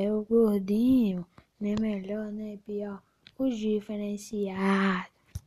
é o gordinho, nem melhor nem pior, o diferenciado.